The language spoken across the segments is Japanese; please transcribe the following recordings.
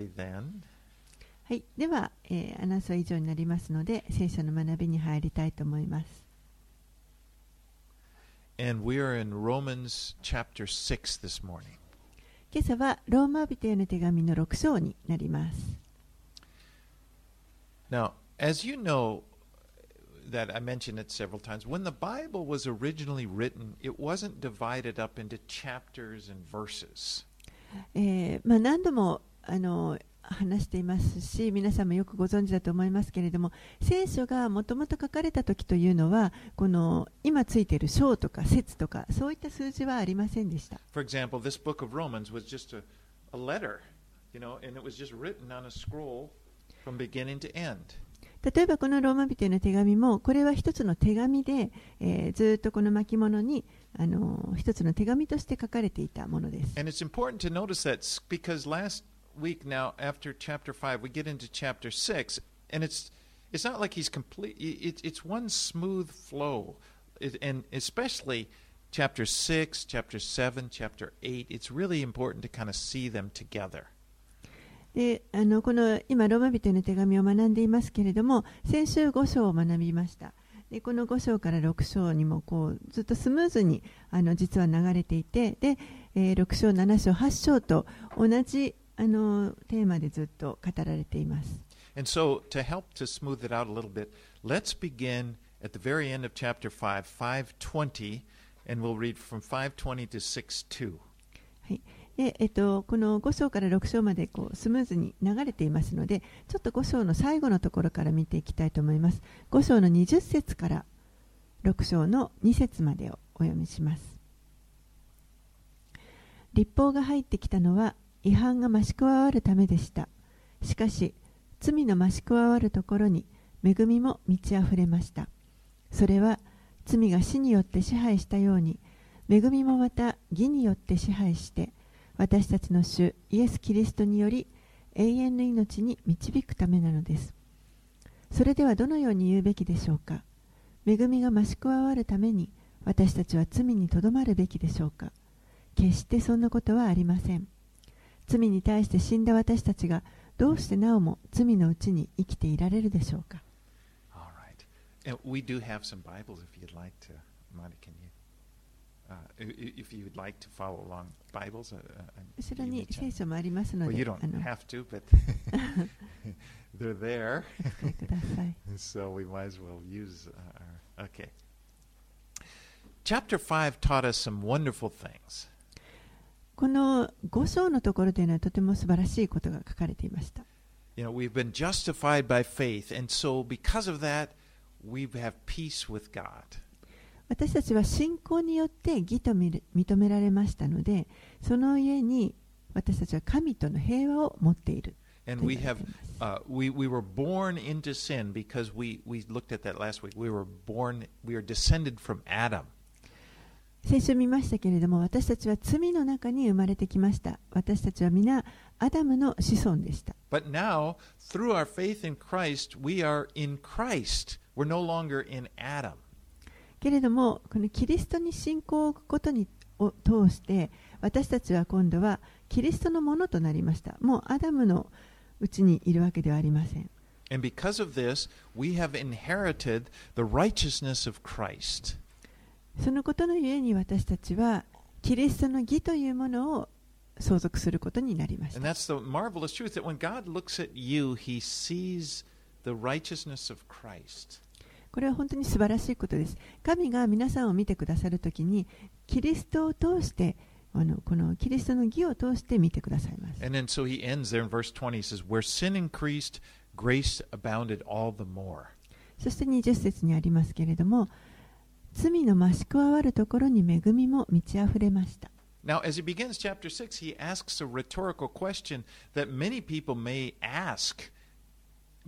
Then, はい、では、えーアナウンスは以上になりますので聖書の学びに入りたいと思います。and we are in Romans chapter 6 this morning. 今朝はローマ人への手紙の6章になります。Now, as you know, that I mentioned it several times, when the Bible was originally written, it wasn't divided up into chapters and verses. えーまあ、何度もあの話していますし皆さんもよくご存知だと思いますけれども聖書がもともと書かれた時というのはこの今ついている章とか説とかそういった数字はありませんでした。例えばこのローマ人の手紙もこれは1つの手紙で、え、ずっとこの巻物にあの一つの手紙として書かれていたものです。Week now after chapter 5 we get into chapter 6 and it's it's not like he's complete it, it's one smooth flow it, and especially chapter 6 chapter 7 chapter 8 it's really important to kind of see them together であのこの今、ローマ人への手紙を学んでいますけれども先週5章を学びましたでこの5章から6章にもこうずっとスムーズにあの実は流れていてで、えー6章、7章、8章と同じあのテーマでずっと語られています。And so to help to smooth it out a little bit let's begin at the very end of chapter 5 520 and we'll read from 520 to 62はい。でえっと、この5章から6章までこうスムーズに流れていますのでちょっと5章の最後のところから見ていきたいと思います。5章の20節から6章の2節までをお読みします。立法が入ってきたのは違反が増し加わるためでした。しかし罪の増し加わるところに恵みも満ち溢れました。それは罪が死によって支配したように恵みもまた義によって支配して私たちの主イエス・キリストにより永遠の命に導くためなのです。それではどのように言うべきでしょうか。恵みが増し加わるために私たちは罪にとどまるべきでしょうか。決してそんなことはありません。罪に対して死んだ私たちがどうしてなおも罪のうちに生きていられるでしょうか we do have some Bibles if you'd like to. Monty, can you? Uh, if you would like to follow along Bibles, uh, uh, 後ろ you に聖.書もありますの Well, で you あ don't の have to, but they're there. so we might as well use uh, our. Okay. Chapter 5 taught us some wonderful things. この5章のところというのはとても素晴らしいことが書かれていました。You know, we've been justified by faith, and so because of that, we have peace with God. 私たちは信仰によって義と認められましたので、その家に私たちは神との平和を持っている。And we have, uh, we, we were born into sin because we, we looked at that last week. We were born, we are descended from Adam. 先週見ましたけれども、私たちは罪の中に生まれてきました。私たちは皆、アダムの子孫でした。But now, through our faith in Christ, we are in Christ. We're no longer in Adam. けれども、このキリストに信仰を置くことにを通して、私たちは今度はキリストのものとなりました。もうアダムのうちにいるわけではありません。And because of this, we have inherited the righteousness of Christ. そのことのゆえに私たちはキリストの義というものを相続することになりました。これは本当に素晴らしいことです。神が皆さんを見てくださるときに、キリストを通して、あのこのキリストの義を通して見てくださいます。そして20節にありますけれども、罪の増し加わるところに恵みも満ち溢れました。Now, as he begins chapter 6, he asks a rhetorical question that many people may ask,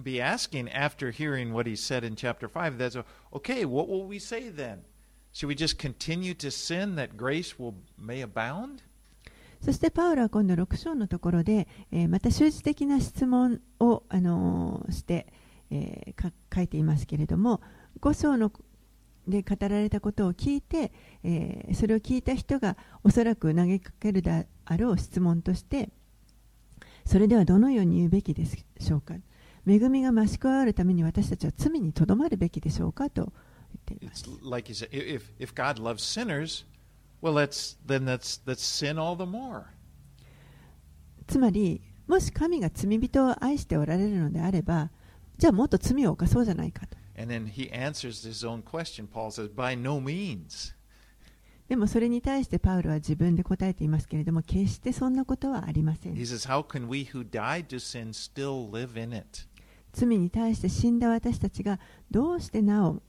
be asking after hearing what he said in chapter 5. That's, okay, what will we say then? Should we just continue to sin that grace will may abound? そしてパウロは今度6章のところで、えーまた習字的な質問を、あのーして、えーか書いていますけれども5章ので語られたことを聞いて、えーそれを聞いた人がおそらく投げかけるであろう質問としてそれではどのように言うべきでしょうか？恵みが増し加わるために私たちは罪にとどまるべきでしょうか？と言っています。like you said, if, if God loves sinners, well, that's, then that's, that's sin all the more. つまり、もし神が罪人を愛しておられるのであれば、じゃあもっと罪を犯そうじゃないかと。And then he answers his own question. Paul says, by no means. でもそれに対してパウロは自分で答えていますけれども、決してそんなことはありません He。says, how can we who died to sin still live in it? 罪に対して死んだ私たちがどうしてなお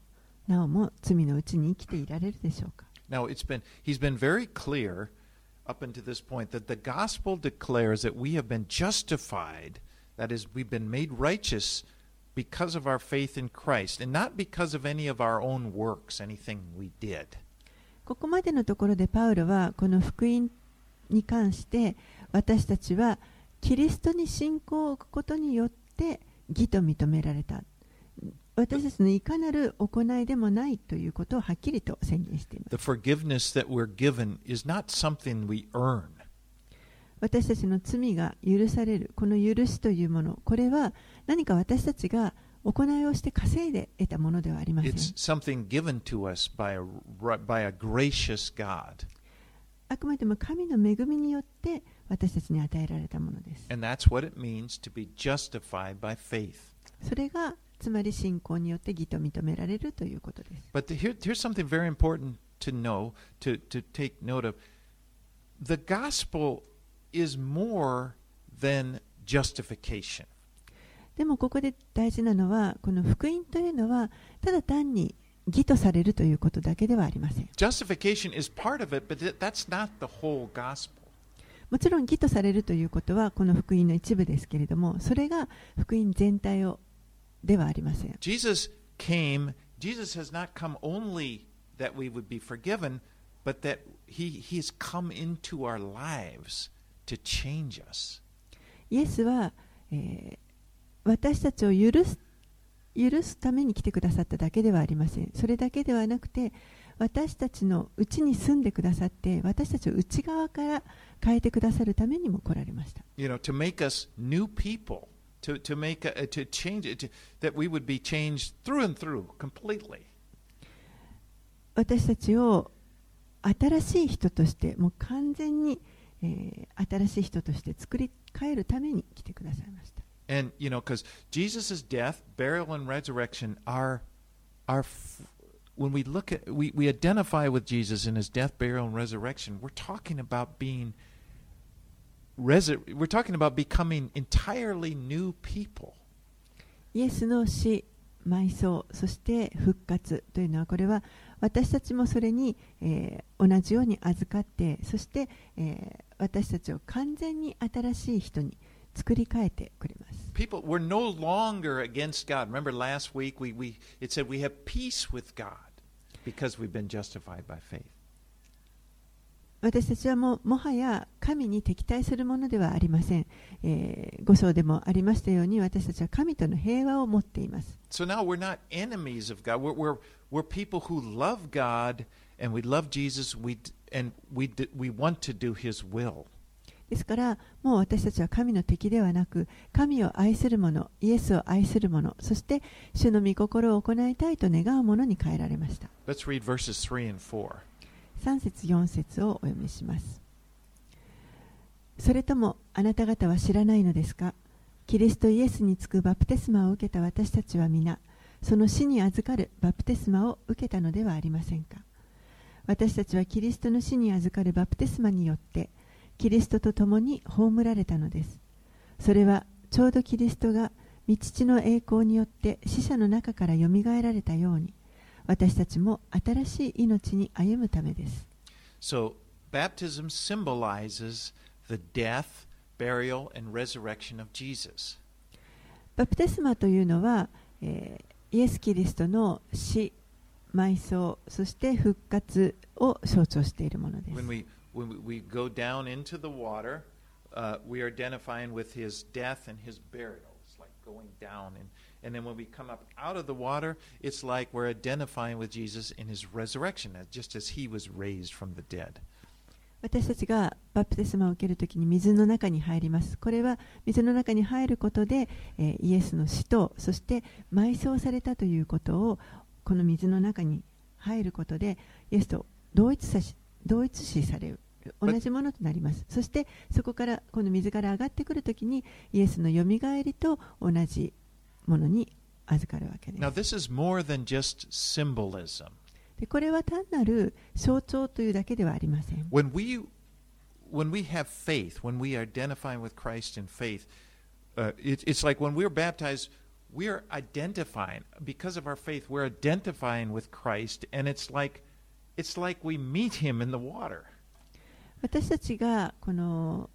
なおも罪のうちに生きていられるでしょうか Now, it's been, he's been very clear up until this point that the gospel declares that we have been justified, that is, we've been made righteous because of our faith in Christ and not because of any of our own works, anything we did. ここまでのところでパウロはこの福音に関して私たちはキリストに信仰を置くことによって義と認められた。私たちのいかなる行いでもないということをはっきりと宣言しています。私たちの罪が許されるこの許しというものこれは何か私たちが行いをして稼いで得たものではありません.あくまでも神の恵みによって私たちに与えられたものです And that's what it means to be justified by faith. それがつまり信仰によって義と認められるということです But here, here's something very important to know, to, to take note of. The gospel is more than justification. でもここで大事なのはこの福音というのはただ単に義とされるということだけではありません Justification is part of it, but that- that's not the whole gospel. もちろん義とされるということはこの福音の一部ですけれどもそれが福音全体をではありません Jesus came, Jesus has not come only that we would be forgiven, but that he, he's come into our lives to change us. イエスは、えー私たちを許す許すために来てくださっただけではありません。それだけではなくて私たちのうちに住んでくださって私たちを内側から変えてくださるためにも来られました。You know, to make us new people, to, to make a, to change it, to, that we would be changed through and through, completely. 私たちを新しい人としてもう完全に、えー新しい人として作り変えるために来てくださいました And, you know, because Jesus' death, burial, and resurrection are, are f- when we look at, we, we identify with Jesus in his death, burial, and resurrection, we're talking about being, resur- we're talking about becoming entirely new people. イエスの死、埋葬、そして復活というのはこれは私たちもそれに、えー同じように預かってそして、えー私たちを完全に新しい人に 作り変えてくれます。 People, we're no longer against God. Remember last week we, we, it said we have peace with God because we've been justified by faith. 私たちはもうもはや神に敵対するものではありません、えー、5章でもありましたように私たちは神との平和を持っています So now we're not enemies of God. We're, we're, we're people who love God and we love Jesus we, d- and we, d- we want to do His will. ですからもう私たちは神の敵ではなく神を愛する者イエスを愛する者そして主の御心を行いたいと願う者に変えられました。Let's read verses 3 and 4. 3節4節をお読みします。それともあなた方は知らないのですか？キリストイエスにつくバプテスマを受けた私たちは皆その死に預かるバプテスマを受けたのではありませんか？私たちはキリストの死に預かるバプテスマによってキリストと共に葬られたのですそれはちょうどキリストが御父の栄光によって死者の中からよみがえられたように私たちも新しい命に歩むためです So baptism symbolizes the death, burial, and resurrection of Jesus. バプテスマというのは、えーイエス・キリストの死、埋葬、そして復活を象徴しているものです When。we, when we, go down into the water, uh, we are identifying with His death and His burial. It's like going down. And, and then when we come up out of the water, it's like we're identifying with Jesus in His resurrection, just as He was raised from the dead. 私たちがバプテスマを受けるときに水の中に入ります。これは水の中に入ることで、えーイエスの死と、そして埋葬されたということを、この水の中に入ることで、イエスと同一さし同一視される。同じものとなります。そしてそこからこの水から上がってくるときにイエスのよみがえりと同じものに預かるわけです Now, this is more than just symbolism. でこれは単なる象徴というだけではありません。When we when we have faith, when we are identifying with Christ in faith, uh, it, it's like when we're baptized, we are identifying because of our faith. We're identifying with Christ, and it's like it's like we meet Him in the water. 私たちがこの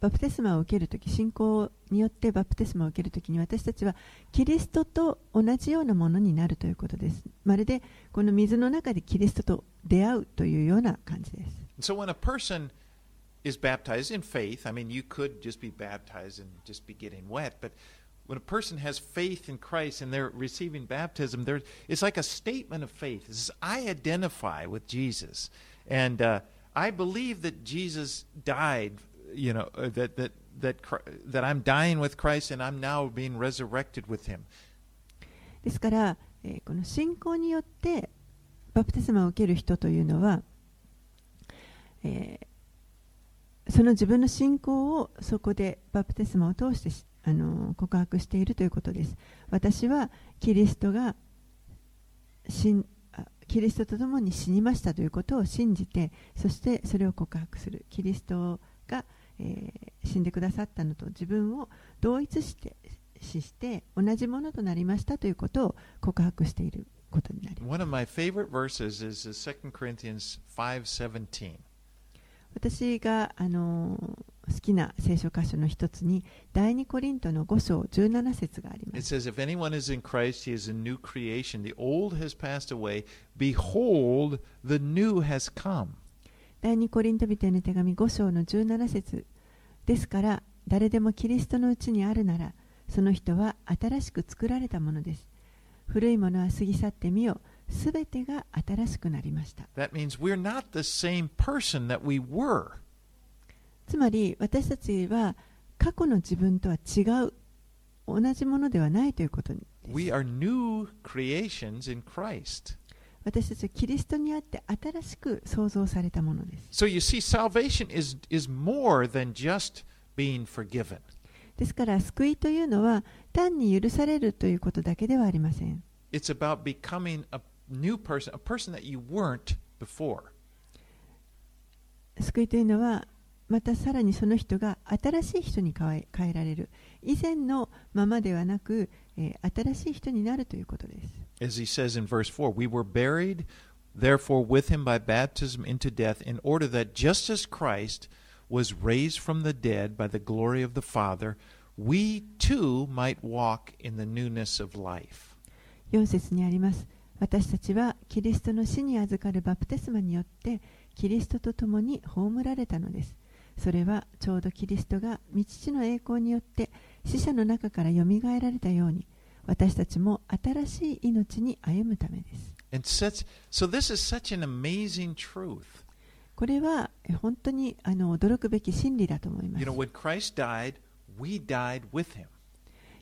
バプテスマを受けるとき、信仰によってバプテスマを受けるときに私たちはキリストと同じようなものになるということです。まるでこの水の中でキリストと出会うというような感じです。 And so when a person is baptized in faith, I mean, you could just be baptized and just be getting wet, but when a person has faith in Christ and they're receiving baptism, there it's like a statement of faith. It says, I identify with Jesus, and uh, I believe that Jesus died. You know uh, that that that Chri- that I'm dying with Christ and I'm now being resurrected with Him. ですから、えーこの信仰によってバプテスマを受ける人というのは、えーその自分の信仰をそこでバプテスマを通してし あの告白しているということです。私はキリストが死んあキリストと共に死にましたということを信じてそしてそれを告白するキリストが、えー死んでくださったのと自分を同一して死して同じものとなりましたということを告白していることになります One of my favorite verses is 2 Corinthians 5:17. 私が、あのー好きな聖書箇所の一つに第二コリントの5章17節がありま It す says, If anyone is in Christ, he is a new creation. The old has passed away. Behold, the new has come. 第二コリント人への手紙5章の17節ですから誰でもキリストのうちにあるならその人は新しく作られたものです古いものは過ぎ去ってみよすべてが新しくなりました。つまり私たちは過去の自分とは違う、同じものではないということです。私たちはキリストにあって新しく創造されたものです。ですから、救いというのは単に許されるということだけではありません。new person, a person that you weren't before. 救いというのはまたさらにその人が新しい人に変え変えられる以前のままではなく、えー新しい人になるということです As he says in verse 4, we were buried, therefore, with him by baptism into death, in order that just as Christ was raised from the dead by the glory of the Father, we too might walk in the newness of life. 4節にあります 私たちはキリストの死に預かるバプテスマによってキリストと共に葬られたのですそれはちょうどキリストが御父の栄光によって死者の中からよみがえられたように私たちも新しい命に歩むためです such, so. これはえ本当にあの驚くべき真理だと思いま You す know, when Christ died.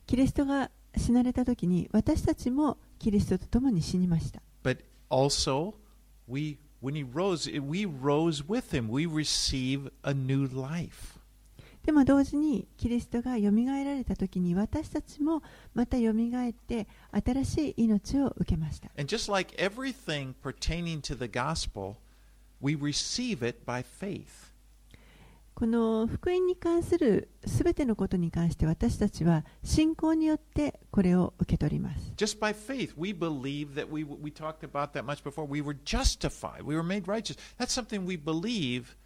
キリストが死なれた時に私たちもキリストと共に死にました。でも同時にキリストがよみがえられた時に私たちもまたよみがえって新しい命を受けました。この福音に関するすべてのことに関して私たちは信仰によってこれを受け取ります Just by faith, we believe that we we talked about that much before. We were justified. We were made righteous. That's something we believe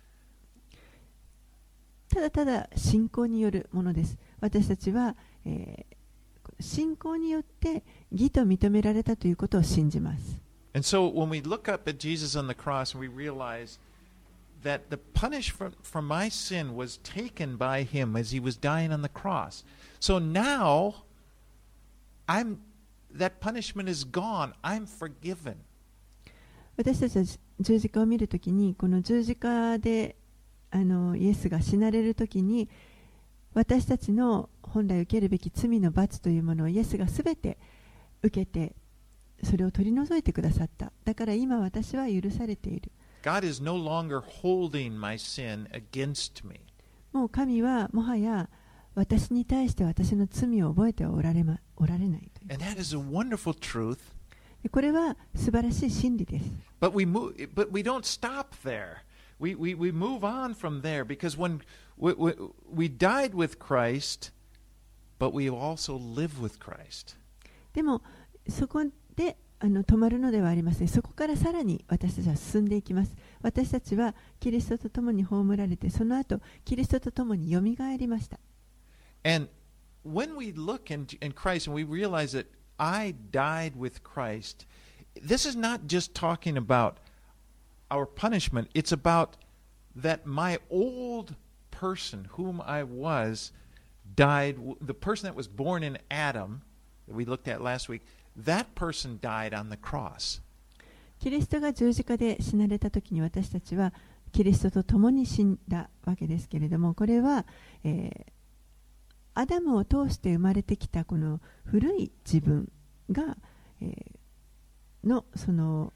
ただただ信仰によるものです私たちは、えー信仰によって義と認められたということを信じます And so when we look up at Jesus on the cross and we realize that the punishment for my sin was taken by him as he was dying on the cross. So now I'm that punishment is gone. I'm forgiven. 私たちは十字架を見るときにこの十字架であのイエスが死なれるときに私たちの本来受けるべき罪の罰というものをイエスがすべて受けてそれを取り除いてくださっただから今私は許されている God is no longer holding my sin against me. もう神はもはや私に対して私の罪を覚えてはおられ,、ま、おられないという And that is a wonderful truth. でこれは素晴らしい真理です But we move, but we don't stop there. We, we, we move on from there because when we, we, we died with Christ, but we also live with Christ. でもそこで あの止まるのではありませんそこからさらに私たちは進んでいきます私たちはキリストと共に葬られてその後キリストと共によみがえりました And when we look in, in Christ and we realize that I died with Christ, this is not just talking about our punishment, it's about that my old person, whom I was, died. The person that was born in Adam, that we looked at last week, that person died on the cross. キリストが十字架で死なれた時に私たちはキリストと共に死んだわけですけれどもこれは、えーアダムを通して生まれてきたこの古い自分が、えーのその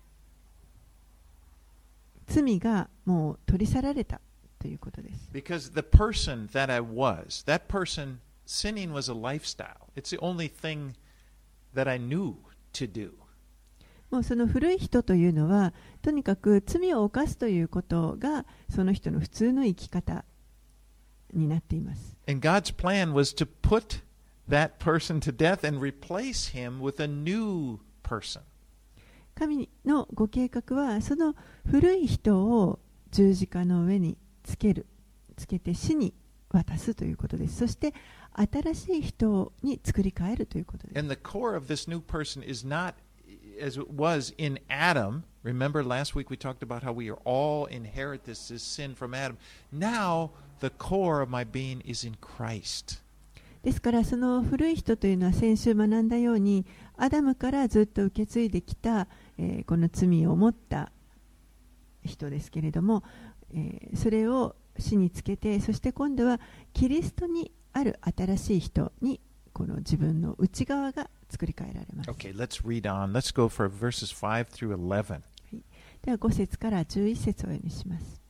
罪がもう取り去られたということです。Because the person that I was, that person, sinning was a lifestyle. It's the only thing that I knew to do. もうその古い人というのはとにかく罪を犯すということがその人の普通の生き方になっています。And God's plan was to put that person to death and replace him with a new person. 神のご計画はその古い人を十字架の上につけるつけて死に渡すということですそして新しい人に作り変えるということです And the core of this new person is not as it was in Adam. Remember last week we talked about how we are all inherit this, this sin from Adam. Now the core of my being is in Christ. ですからその古い人というのは先週学んだようにアダムからずっと受け継いできた、えーこの罪を持った人ですけれども、えーそれを死につけてそして今度はキリストにある新しい人にこの自分の内側が作り変えられます。Okay, let's read on. Let's go for verses 5 through 11. では5節から11節をお読みします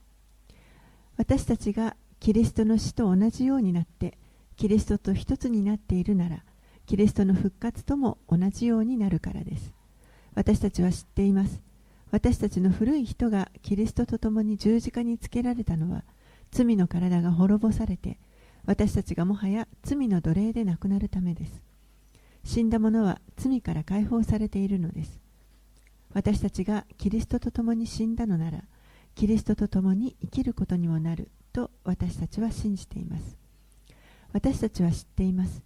私たちがキリストの死と同じようになってキリストと一つになっているならキリストの復活とも同じようになるからです私たちは知っています私たちの古い人がキリストと共に十字架につけられたのは罪の体が滅ぼされて私たちがもはや罪の奴隷でなくなるためです。死んだ者は罪から解放されているのです。私たちがキリストと共に死んだのならキリストと共に生きることにもなると私たちは信じています。私たちは知っています。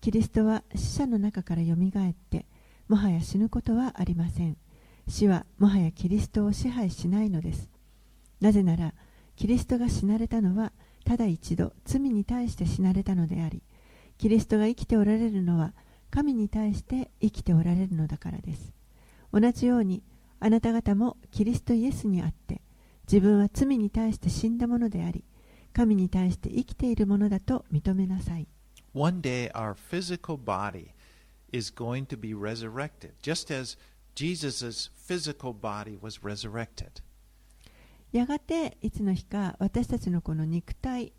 キリストは死者の中からよみがえってもはや死ぬことはありません。死はもはやキリストを支配しないのです。なぜならキリストが死なれたのはただ一度罪に対して死なれたのでありキリストが生きておられるのは神に対して生きておられるのだからです同じようにあなた方もキリストイエスにあって自分は罪に対して死んだものであり神に対して生きているものだと認めなさい One day our physical body is going to be resurrected, just as Jesus' physical body was resurrected. やがていつの日か私たちのこの肉体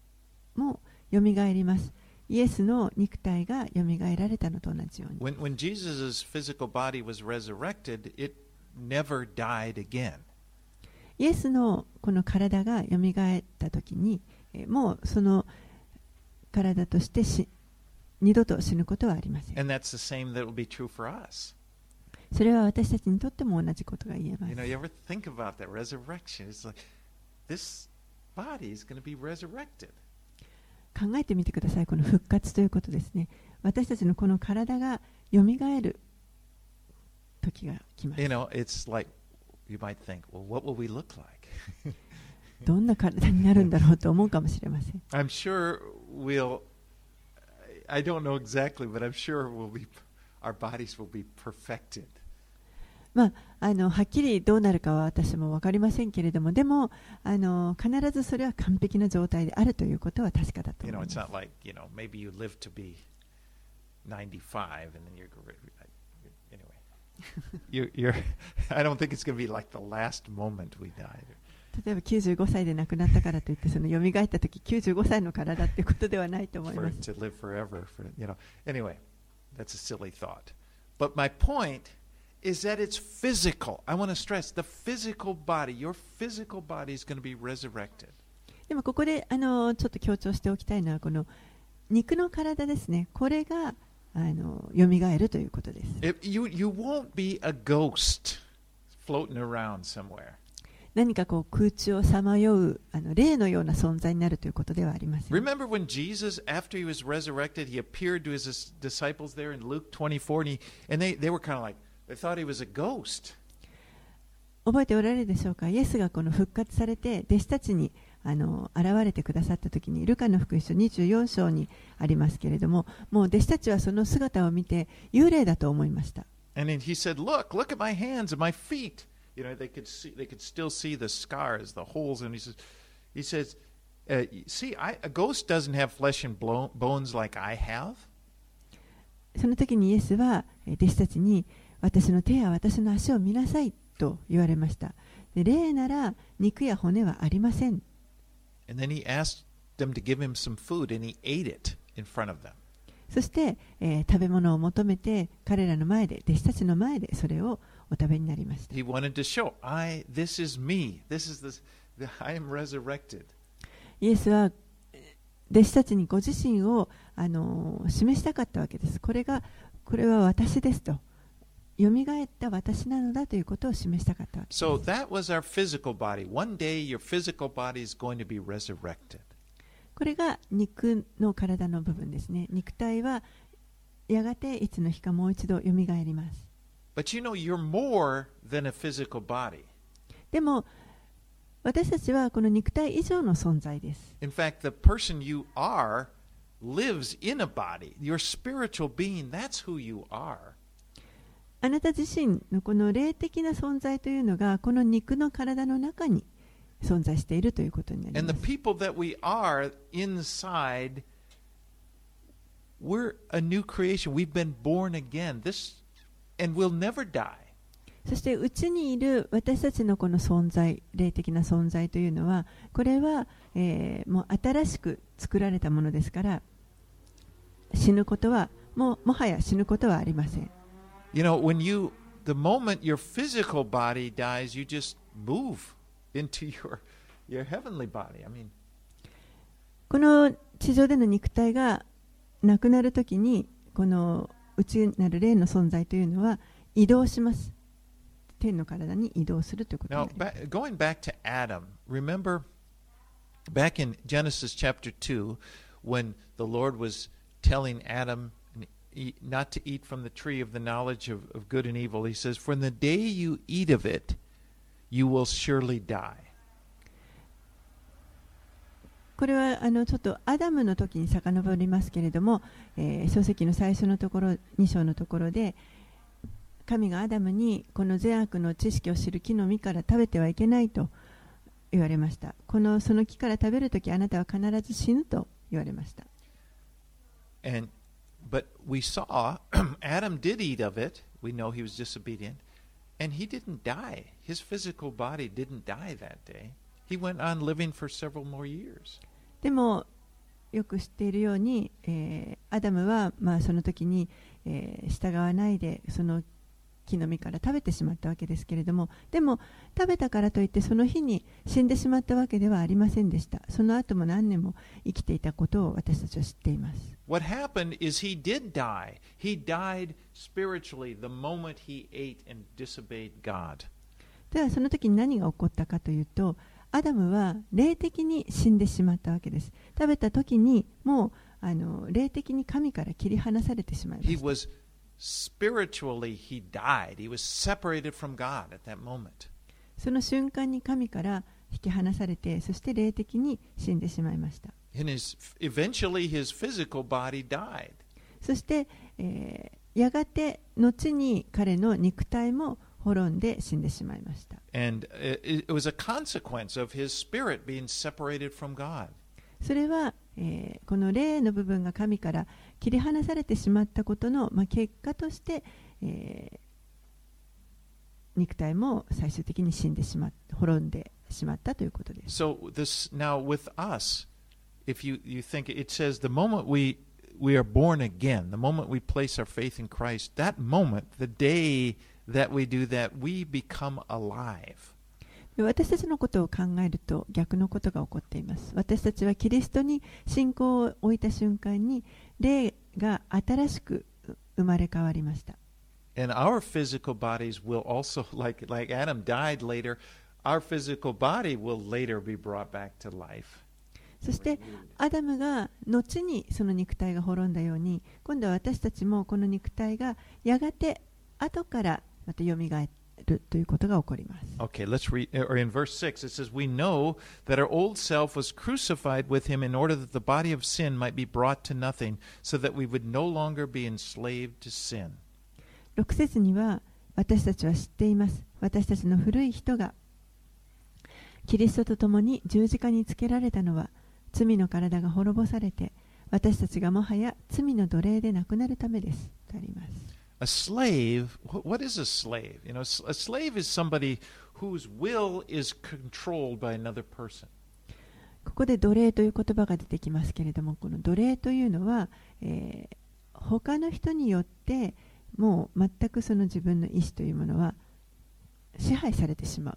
もよみがえりますイエスの肉体がよみがえられたのと同じように When, when Jesus' physical body was resurrected, it never died again. イエスのこの体がよみがえった時にえーもうその体としてし二度と死ぬことはありません And that's the same that will be true for us. それは私たちにとっても同じことが言えま You す know, you ever think about that resurrection? It's like this body is going to be resurrected. 考えてみてくださいこの復活ということですね私たちのこの体がよみがえる時が来ます You know, it's like you might think, well, what will we look like? どんな体になるんだろうと思うかもしれません I'm sure we'll. I don't know exactly, but I'm sure we'll be. Our bodies will be perfected. まあ、あのはっきりどうなるかは私も分かりませんけれども、でもあの必ずそれは完璧な状態であるということは確かだと思います。例えば95歳で亡くなったからといって、その蘇った時95歳の体といことではないと思います。But my point that it's physical. I want to stress the physical body. Your physical body is going to be resurrected. でもここであのちょっと強調しておきたいのは、この肉の体ですね、これがあの蘇るということです。 It, you you won't be a ghost floating around somewhere. 何かこう空中をさまようあの霊のような存在になるということではありません。 Remember when Jesus, after he was resurrected, he appeared to his dis- disciples there in Luke 24, and, he, and they, they were kind of like, 覚えておられるでしょうか、イエスがこの復活されて、弟子たちにあの現れてくださったときに、ルカの福音書24章にありますけれども、もう弟子たちはその姿を見て、幽霊だと思いました。その時にイエスは弟子たちに私の手や私の足を見なさいと言われました。で霊なら肉や骨はありません。そして、え、食べ物を求めて彼らの前で弟子たちの前でそれをお食べになりました。イエスは弟子たちにご自身を、あの、示したかったわけです。これ,がこれは私ですと。蘇った私なのだということを示したかったわけです。So that was our physical body. One day, your physical body is going to be resurrected. これが肉の体の部分ですね。肉体はやがていつの日かもう一度蘇ります。But you know, you're more than a physical body. でも私たちはこの肉体以上の存在です。In fact, the person you are lives in a body. Your spiritual being, that's who you are. あなた自身のこの霊的な存在というのがこの肉の体の中に存在しているということになります。inside, we're a new creation. We've been born again. This, and we'll never die. そしてうちにいる私たちのこの存在、霊的な存在というのは、これは、えーもう新しく作られたものですから、死ぬことは、もうもはや死ぬことはありません。You know, when you, the moment your physical body dies, you just move into your, your heavenly body. I mean, この地上での肉体がなくなるときに、この内なる霊の存在というのは移動します。天の体に移動するということにな Now, ります。 ba- going back to Adam, remember back in Genesis chapter 2, when the Lord was telling Adam n- eat- not to eat from the tree of the knowledge of, of good and evil, he says, For in the day you eat of it, you will surely die. これはあのちょっとアダムの時に遡りますけれども、えー書籍の最初のところ2章のところで神がアダムにこの善悪の知識を知る木の実から食べてはいけないと言われました。このその木から食べる時あなたは必ず死ぬと言われました。And but we saw Adam did eat of it. We know he was disobedient, and he didn't die. His physical body didn't die that day. He went on living for several more years. でもよく知っているように、えーアダムは、まあ、その時に、えー従わないでその木の実から食べてしまったわけですけれどもでも食べたからといってその日に死んでしまったわけではありませんでしたその後も何年も生きていたことを私たちは知っています What happened is he did die. He died spiritually the moment he ate and disobeyed God. ではその時に何が起こったかというと、アダムは霊的に死んでしまったわけです。食べた時にもうあの霊的に神から切り離されてしまいました。その瞬間に神から引き離されて、そして霊的に死んでしまいました。そして、えー、やがて後に彼の肉体も滅んで死んでしまいました。それは、えー、この例の部分が神から切り離されてしまったことの、まあ、結果として、えー、肉体も最終的に死んでしまった、滅んでしまったということです。So this, now with us, if you, you think it says the moment we we are born again, the moment we place our faith in Christ, that moment, the day that we do that, we become alive. で私たちのことを考えると逆のことが起こっています。私たちはキリストに信仰を置いた瞬間に霊が新しく生まれ変わりました。 And our physical bodies will also, like like Adam died later, our physical body will later be brought back to life. そしてアダムが後にその肉体が滅んだように今度は私たちもこの肉体がやがて後からまた蘇るということが起こります。Okay, let's read, or in verse 6, it says, We know that our old self was crucified with him in order that the body of sin might be brought to nothing, so that we would no longer be enslaved to sin. 6節には私たちは知っています。私たちの古い人がキリストと共に十字架につけられたのは罪の体が滅ぼされて私たちがもはや罪の奴隷でなくなるためです。とあります。A slave, wh- what is a slave? You know, a slave is somebody whose will is controlled by another person. ここで奴隷という言葉が出てきますけれども、この奴隷というのは、えー他の人によってもう全くその自分の意思というものは支配されてしま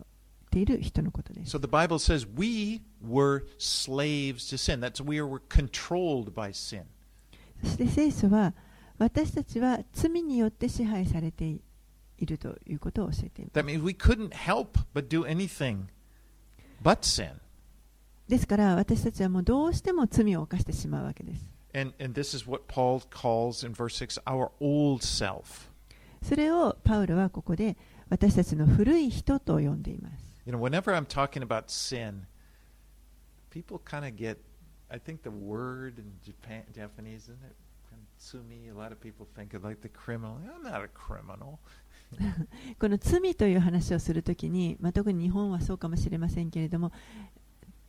っている人のことです。So the Bible says we were slaves to sin. That's we were controlled by sin. そして聖書は私たちは罪によって支配されているということを教えています。That means we couldn't help but do anything but sin. ですから私たちはもうどうしても罪を犯してしまうわけです。And, and this is what Paul calls in verse 6 our old self. それをパウロはここで私たちの古い人と呼んでいます。You know, whenever I'm talking about sin, people kind of get, I think the word in Japan, Japanese, isn't it? Kansumi, a lot of people think of like the criminal. I'm not a criminal. この罪という話をするときに、まあ、特に日本はそうかもしれませんけれども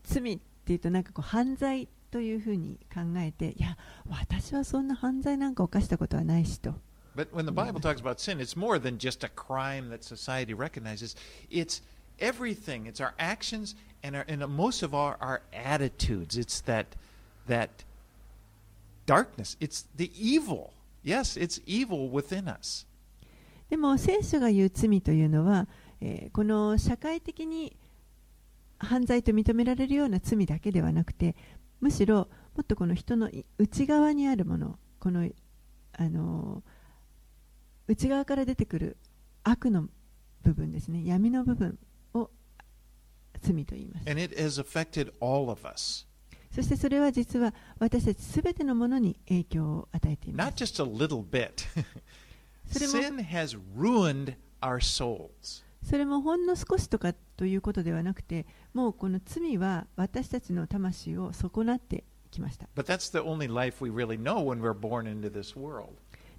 罪っていうとなんかこう犯罪というふうに考えていや私はそんな犯罪なんか犯したことはないしと But when the Bible talks about sin, it's more than just a crime that society recognizes. It's everything. It's our actions and, our, and most of our, our attitudes. It's that that darkness. It's the evil. Yes, it's evil within us. でも聖書が言う罪というのは、えーこの社会的に犯罪と認められるような罪だけではなくてむしろもっとこの人の内側にあるものこの、あのー内側から出てくる悪の部分ですね闇の部分罪と言います。そしてそれは実は私たち全てのものに影響を与えています。Not just a little bit. Sin それもほんの少しとかということではなくて、もうこの罪は私たちの魂を損なってきました。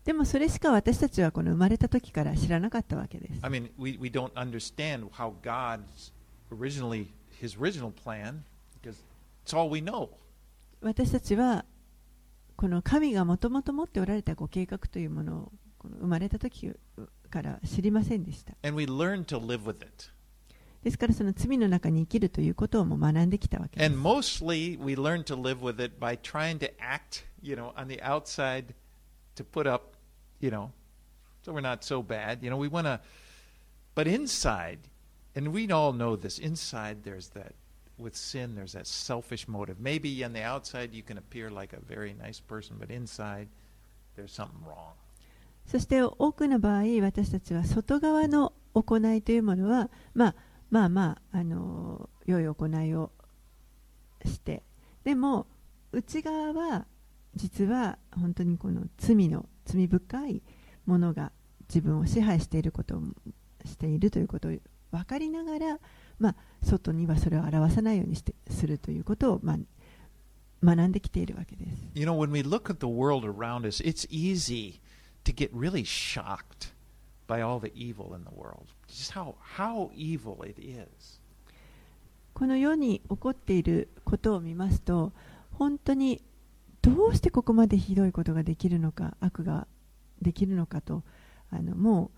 でもそれしか私たちはこの生まれた時から知らなかったわけです。I mean, we, we originally, his original plan, because it's all we know. 私たちはこの神がもともと持っておられたご計画というものをこの生まれた時から知りませんでした And we learn to live with it. ですからその罪の中に生きるということをもう学んできたわけです And mostly we learn to live with it by trying to act, you know, on the outside to put up, you know, so we're not so bad. You know, we want to, but inside, and we all know this, inside there's that, with sin, there's that selfish motive. Maybe on the outside you can appear like a very nice person, but inside there's something wrong. そして多くの場合私たちは外側の行いというものは、まあ、まあまああの良い行いをしてでも内側は実は本当にこの罪の罪深いものが自分を支配していることをしているということを分かりながら、まあ、外にはそれを表さないようにしてするということを、まあ、学んできているわけです。You know, when we look at the world around us, it's easy to get really shocked by all the evil in the world. Just how, how evil it is. この世に起こっていることを見ますと本当にどうしてここまでひどいことができるのか悪ができるのかとあのも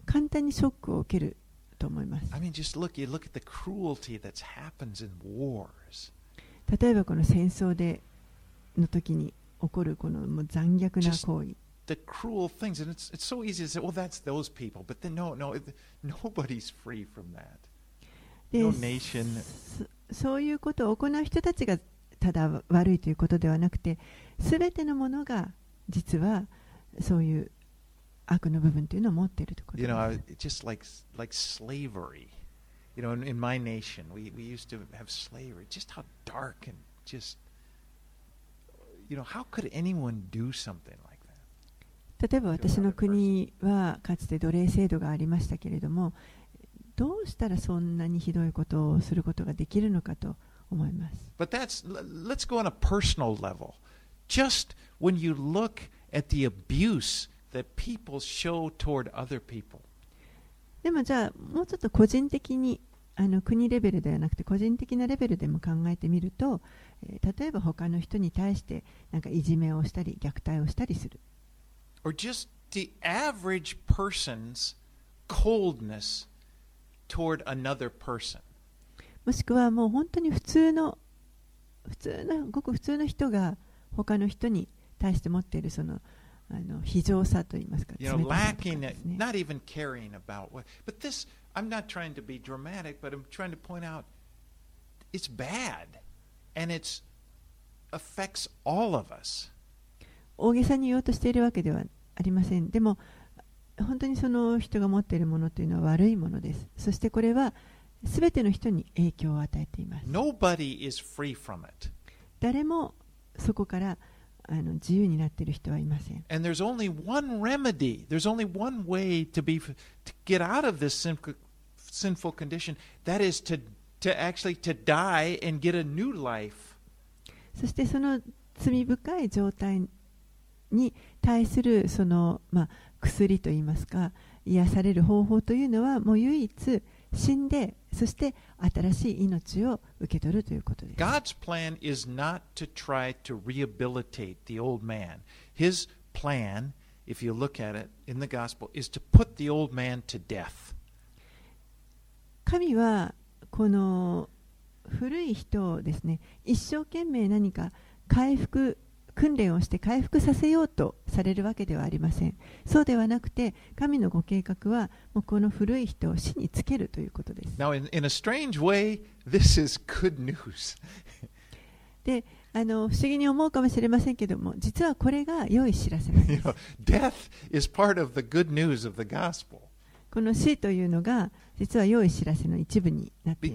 う簡単にショックを受けると思います I mean, just look, you look at the cruelty that happens in wars. 例えばこの戦争での時に起こるこのもう残虐な行為 The cruel things, and it's, it's so easy to say, well, that's those people. But then, no, no, nobody's free from that. で No nation. そそういうことを行う人たちがただ悪いということではなくて全てのものが実はそういう悪の部分というのを持っているということ You です know, I- it's just like like slavery. You know, in, in my nation, we, we used to have slavery. Just how dark and just, you know, how could anyone do something like that? 例えば私の国はかつて奴隷制度がありましたけれどもどうしたらそんなにひどいことをすることができるのかと思います But that's let's go on a personal level. Just when you look at the abuse that people show toward other people. でもじゃあもうちょっと個人的にあの国レベルではなくて個人的なレベルでも考えてみると、えー例えば他の人に対してなんかいじめをしたり虐待をしたりする or just the average person's coldness toward another person. もしくはもう本当に普通の普通のごく普通の人が他の人に対して持っているそのあの非常さと言いますか。ね大げさに言おうとしているわけではありません。でも、本当にその人が持っているものというのは悪いものです。そしてこれは全ての人に影響を与えています。誰もそこから、あの自由になっている人はいません and there's only one remedy. There's only one way to be to get out of this sinful, sinful condition. That is to to actually to die and get a new life. そしてその罪深い状態に対するその、まあ、薬といいますか癒される方法というのはもう唯一死んでそして新しい命を受け取るということです God's plan is not to try to rehabilitate the old man. His plan, if you look at it in the gospel, is to put the old man to death. 神はこの古い人をですね一生懸命何か回復訓練をして回復させようとされるわけではありません。そうではなくて、神のご計画は、もうこの古い人を死につけるということです。Now, in, in a strange way, this is good news. であの不思議に思うかもしれませんけども、実はこれが良い知らせです。You know, この死というのが、実は良い知らせの一部になって。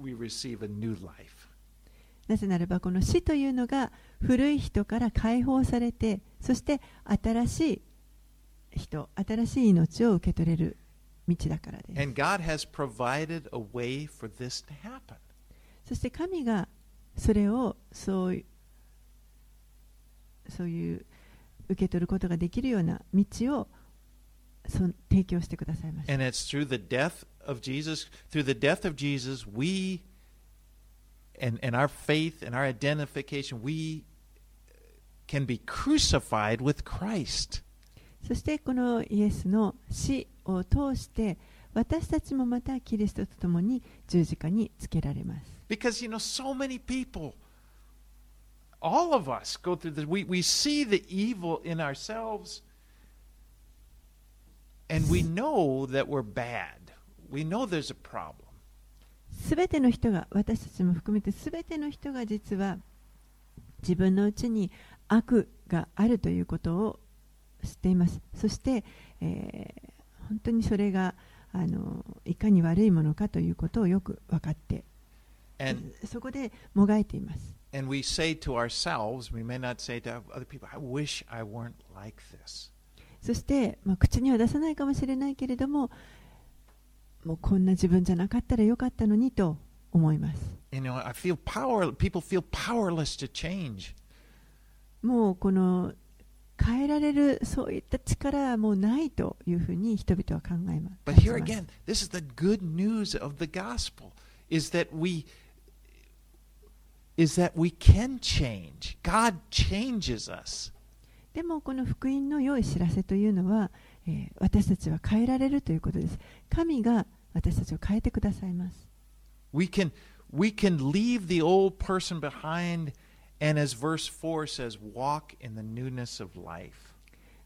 We receive a new life. なぜならばこの死というのが古い人から解放されてそして新しい人新しい命を受け取れる道だからです And God has provided a way for this to happen. そして神がそれをそういそういう受け取ることができるような道を提供してくださいました And it's through the death of Jesus, through the death of Jesus, we and, and our faith and our identification, we can be crucified with Christ. そしてこのイエスの死を通して私たちもまたキリストと共に十字架につけられます Because, you know, so many people, all of us go through this. We, we see the evil in ourselves, and we know that we're bad. We know there's a problem. すべての人が私たちも含めてすべての人が実は自分のうちに悪があるということを知っていますそして、えー本当にそれがあのいかに悪いものかということをよく分かって And, そこでもがいています and we say to ourselves, we may not say to other people, I wish I weren't like this. そして、まあ、口には出さないかもしれないけれどももうこんな自分じゃなかったらよかったのにと思います。もうこの変えられるそういった力はもうないというふうに人々は考えます。でもこの福音の良い知らせというのは、えー私たちは変えられるということです。神が私たちを変えてくださいます。We can we can leave the old person behind and as verse 4 says walk in the newness of life.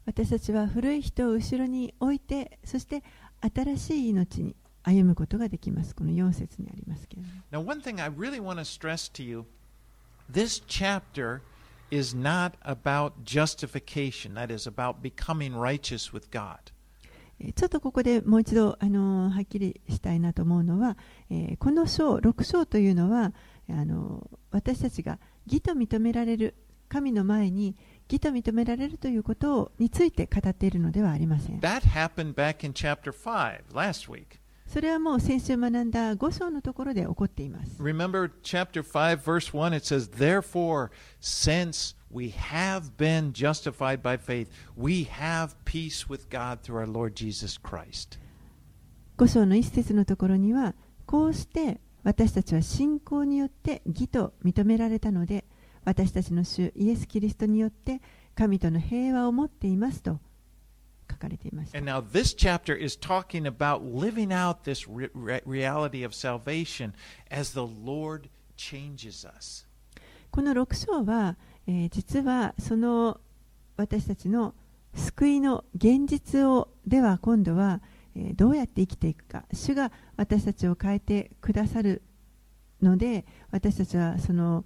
私たちは古い人を後ろに置いて、そして新しい命に歩むことができます。この4節にありますけれども。Now one thing I really want to stress to you this chapter is not about justification. That is about becoming righteous with God. えーちょっとここでもう一度、あのーはっきりしたいなと思うのは、えーこの章、6章というのはあのー私たちが義と認められる、神の前に義と認められるということをについて語っているのではありません。That happened back in chapter 5 last week. それはもう先週学んだ5章のところで起こっています。Remember chapter 5, verse 1, it says, Therefore, since we have been justified by faith, we have peace with God through our Lord Jesus Christ. 5章の一節のところには、こうして私たちは信仰によって義と認められたので、私たちの主イエス・キリストによって神との平和を持っていますと書かれていました。の6章は、実はその私たちの救いの現実をでは今度は、どうやって生きていくか、主が私たちを変えてくださるので、私たちはその。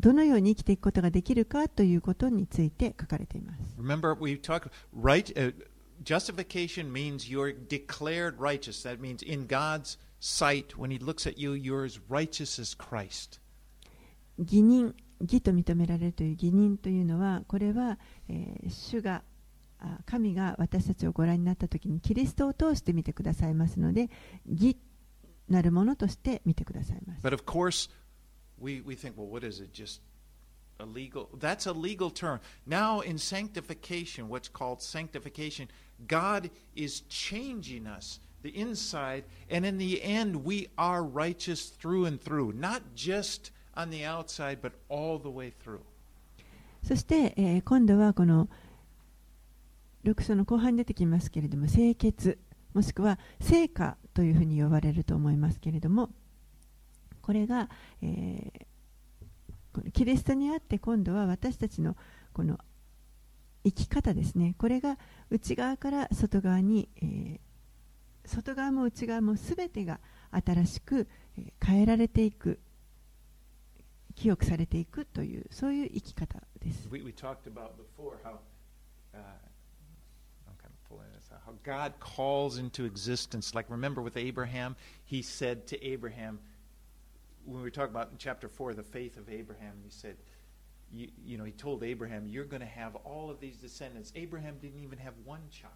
どのように生きていくことができるかということについて書かれています。Remember, we talked right. Uh, justification means you're declared righteous. That means in God's sight, when He looks at you, you're as righteous as Christ. 義人義と認められるという義人というのはこれは、えー主があ神が私たちをご覧になった時にキリストを通して見てくださいますので義なるものとして見てくださいます But of course, we, we think, well, what is it? Just a legal? That's a legal term. Now, in sanctification, what's called sanctification, God is changing us, the inside, and in the end, we are righteous through and through, not just on the outside, but all the way through. そして、えー今度はこの6章の後半に出てきますけれども清潔もしくは聖歌というふうに呼ばれると思いますけれども これが、えーこのキリストにあって今度は私たちのこの生き方ですねこれが内側から外側に、えー外側も内側も全てが新しく、えー変えられていく清くされていくというそういう生き方です。We, we talked about before how, uh, I'm kind of pulling this out, how God calls into existence. Like, remember with Abraham, he said to Abraham, when we talking about in chapter 4, the faith of Abraham, he said, you, you know, he told Abraham, you're going to have all of these descendants. Abraham didn't even have one child.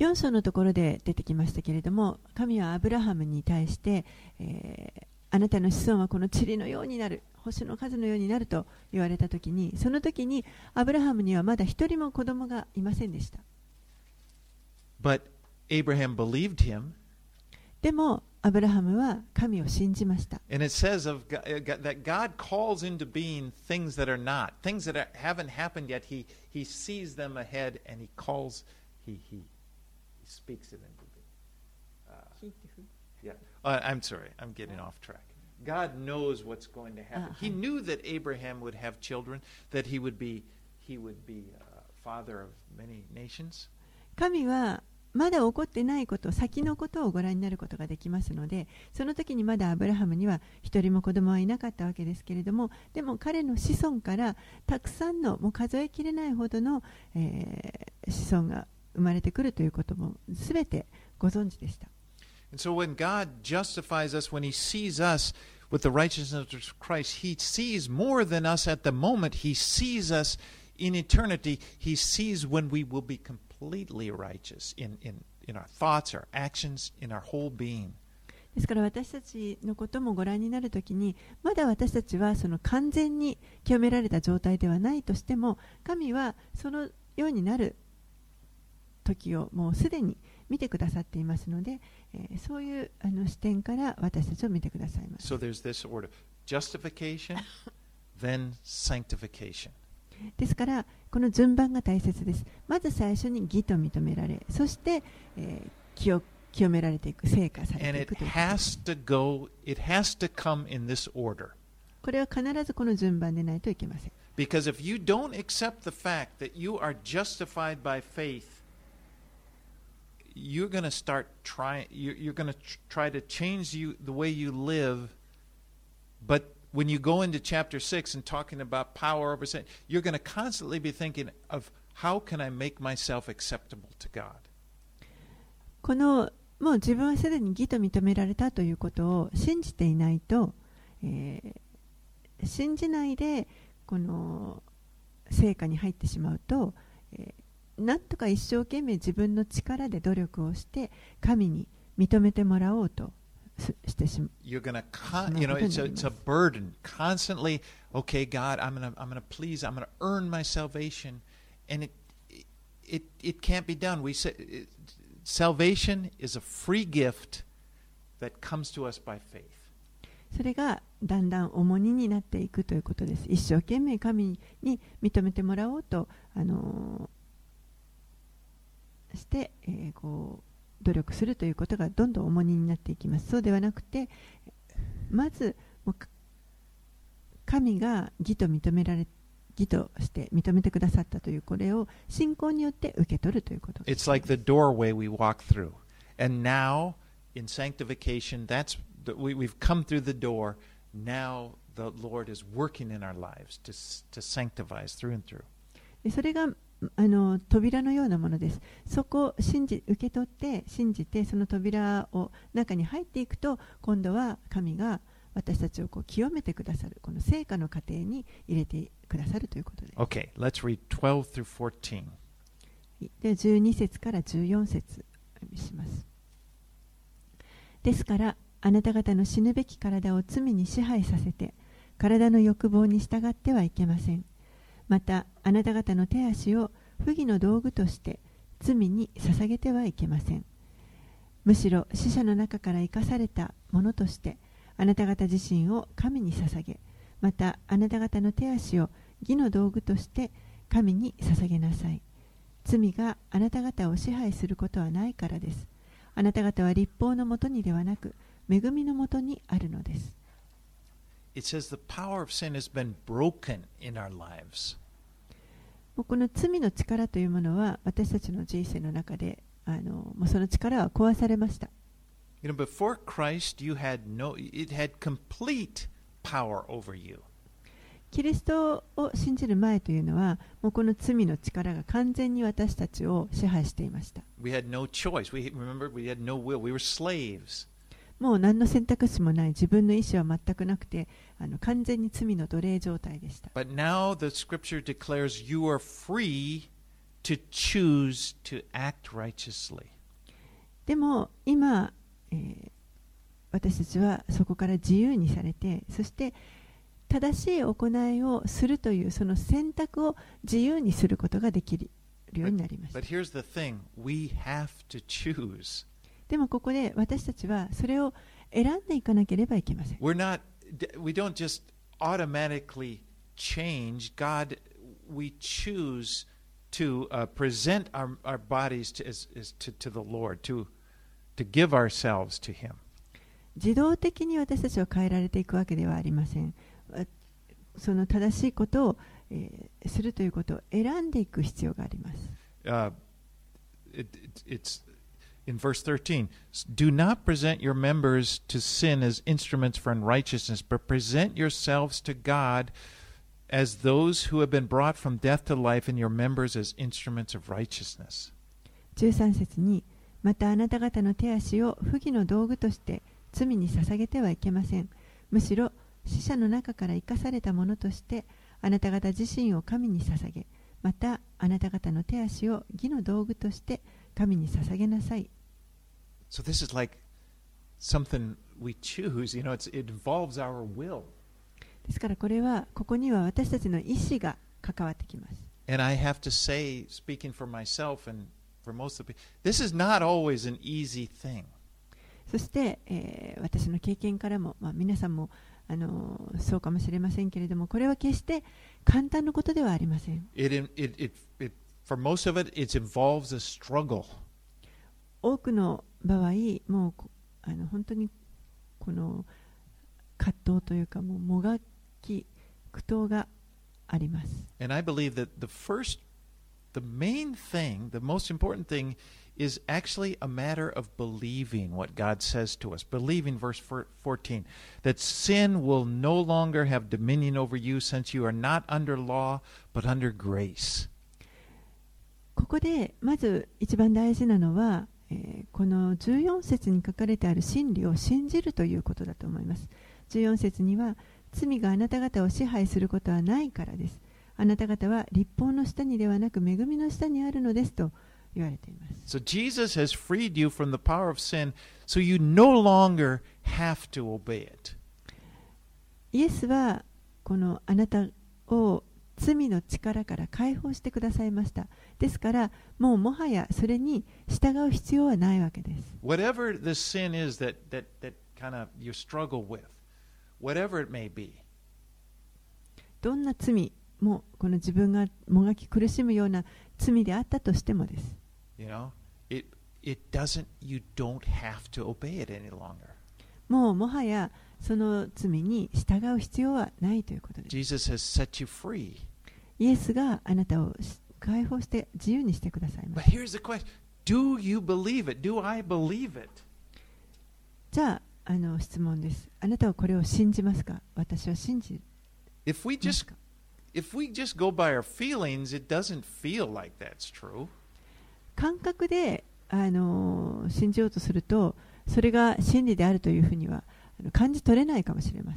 4章のところで出てきましたけれども神はアブラハムに対して、えーあなたの子孫はこの塵のようになる星の数のようになると言われた時にその時にアブラハムにはまだ一人も子供がいませんでした But Abraham believed him, でもアブラハムは神を信じました and it says of God, uh, God- that God calls into being things that are not, things that are, haven't happened yet. He, he sees them ahead, and he calls, he, he, he speaks it into being. Uh, Yeah, uh, I'm sorry, I'm getting off track. God knows what's going to happen. Ah, He hi. knew that Abraham would have children, that he would be he would be uh, father of many nations. 神は まだ起こってないこと先のことをご覧になることができますのでその時にまだアブラハムには一人も子供はいなかったわけですけれどもでも彼の子孫からたくさんのもう数えきれないほどの、えー子孫が生まれてくるということも全てご存知でした And so when God justifies us, when he sees us with the righteousness of Christ, he sees more than us at the moment. He sees us in eternity. He sees when we will be complete. Completely righteous in, in, in our thoughts, our actions, in our whole being. ですから私たちのこともご覧になるときにまだ私たちはその完全に清められた状態ではないとしても神はそのようになる時をもうすでに見てくださっていますので、えーそういうあの視点から私たちを見てくださいます。So there's this order justification, then sanctification. ですからこの順番が大切です。まず最初に義と認められそして、えー清清められていく成果されていくというこれは必ずこの順番でないといけません。Because if you don't accept the fact that you are justified by faith, you're going to start trying, you're, going to tr- try to change you the way you live. But when you go into chapter 6 and talking about power over sin, you're going to constantly be thinking of how can I make myself acceptable to God? このもう自分はすでに義と認められたということを信じていないと、えー信じないでこの成果に入ってしまうと、えーなんとか一生懸命自分の力で努力をして神に認めてもらおうとしてしまう You're gonna, con- you know, it's a, it's a burden. Constantly, okay, God, I'm gonna, I'm gonna please, I'm gonna earn my salvation, and it, it, it can't be done. We say it, salvation is a free gift that comes to us by faith. それがだんだん重荷になっていくということです一生懸命神に認めてもらおうと、あのーして、えーこう努力するということがどんどん重荷になっていきますそうではなくてまず神が義と認められ義として認めてくださったというこれを信仰によって受け取るということです It's like the doorway we walk through, and now in sanctification, that's the, we, we've come through the door. Now the Lord is working in our lives to to sanctify us through and through. でそれがあの扉のようなものです。そこを信じ受け取って信じてその扉を中に入っていくと今度は神が私たちをこう清めてくださるこの成果の過程に入れてくださるということです。Okay, let's read 12 through 14. で12節から14節します。ですからあなた方の死ぬべき体を罪に支配させて体の欲望に従ってはいけません。またあなた方の手足を不義の道具として罪に捧げてはいけません。むしろ死者の中から生かされたものとしてあなた方自身を神に捧げまたあなた方の手足を義の道具として神に捧げなさい。罪があなた方を支配することはないからです。あなた方は立法のもとにではなく、恵みのもとにあるのです。It says the power of sin has been broken in our lives. もうこの罪の力というものは私たちの人生の中であのもうその力は壊されました。 You know, before Christ, you had no, it had complete power over you. キリストを信じる前というのはもうこの罪の力が完全に私たちを支配していました。 We had no choice. We remember we had no will. We were slaves. もう何の選択肢もない自分の意思は全くなくてあの完全に罪の奴隷状態でした。But now the scripture declares you are free to choose to act righteously. でも今、えー私たちはそこから自由にされてそして正しい行いをするというその選択を自由にすることができるようになりました But here's the thing we have to choose. でもここで私たちはそれを選んでいかなければいけません We're not, we don't just automatically change. God, we choose to uh, present our, our bodies to, as, as to, to the Lord, to, to give ourselves to Him. 自動的に私たちは変えられていくわけではありませんあその正しいことを、えーするということを選んでいく必要があります uh, it, it, it's in verse 13 do not present your members to sin as instruments for unrighteousness but present yourselves to god as those who have been brought from death to life and your members as instruments of righteousness 13節にまたあなた方の手足を不義の道具として罪に捧げてはいけませんむしろ死者の中から生かされたものとしてあなた方自身を神に捧げまたあなた方の手足を義の道具として 神に捧げなさい so this is like something we choose. You know, it's, it involves our will. ですからこれはここには私たちの意思が関わってきます And I have to say, speaking for myself and for most of the people, this is not always an easy thing. そして、えー私の経験からも、まあ、皆さんもあのーそうかもしれませんけれどもこれは決して簡単なことではありません It, it, it, it, for most of it, it involves a struggle. 多くの場合もうこあの本当にこの葛藤というかもうもがき苦闘があります And I believe that the first, the main thing, the most important thing, is actually a matter of believing what God says to us. Believing, verse four- 14, that sin will no longer have dominion over you since you are not under law, but under grace. ここでまず一番大事なのは、えーこの14節に書かれてある真理を信じるということだと思います。14節には罪があなた方を支配することはないからです。あなた方は立法の下にではなく恵みの下にあるのですと言われています。So Jesus has freed you from the power of sin, so you no longer have to obey it. イエスはこのあなたを罪の力から解放してくださいましたですからもうもはやそれに従う必要はないわけです Whatever the sin is that, that, that kind of you struggle with, whatever it may be, どんな罪もこの自分がもがき苦しむような罪であったとしてもです you know, it, it doesn't, you don't have to obey it any longer. もうもはやその罪に従う必要はないということです。イエスがあなたを解放して自由にしてください。じゃあ、あの質問です。あなたはこれを信じますか？私は信じる。感覚 we just If we just go by our feelings. 感じ取れないかもしれません。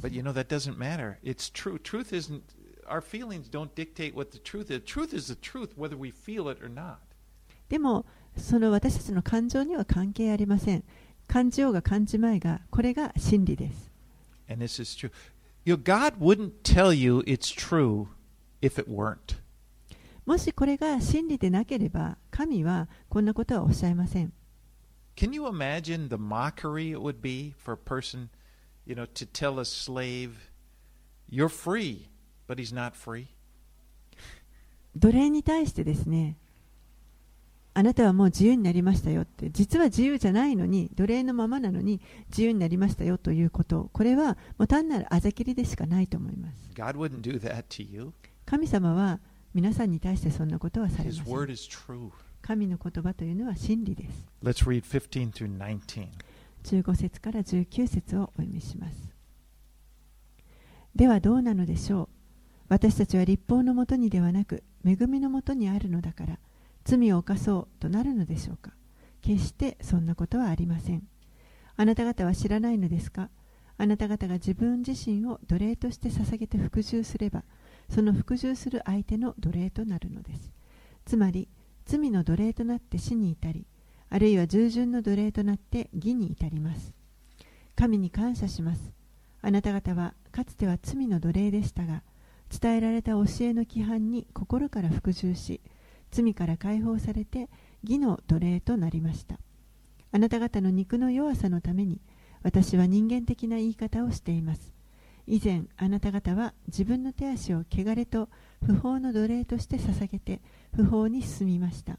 でも、その私たちの感情には関係ありません。感じようが感じまいが、これが真理です。もしこれが真理でなければ、神はこんなことはおっしゃいません。You know, to tell a slave, "You're free," but he's not free? 奴隷に対してですねあなたはもう自由になりましたよって実は自由じゃないのに奴隷のままなのに自由になりましたよということこれはもう単なるあざきりでしかないと思います God wouldn't do that to you. 神様は皆さんに対してそんなことはされません.神の言葉というのは真理です Let's read 15 through 19. 15節から19節をお読みします。ではどうなのでしょう？私たちは立法のもとにではなく恵みのもとにあるのだから罪を犯そうとなるのでしょうか？決してそんなことはありません。あなた方は知らないのですか？あなた方が自分自身を奴隷として捧げて服従すればその服従する相手の奴隷となるのです。つまり罪の奴隷となって死に至りあるいは従順の奴隷となって義に至ります。神に感謝します。あなた方はかつては罪の奴隷でしたが伝えられた教えの規範に心から服従し罪から解放されて義の奴隷となりました。あなた方の肉の弱さのために私は人間的な言い方をしています。以前あなた方は自分の手足を汚れと不法の奴隷として捧げて不法に進みました。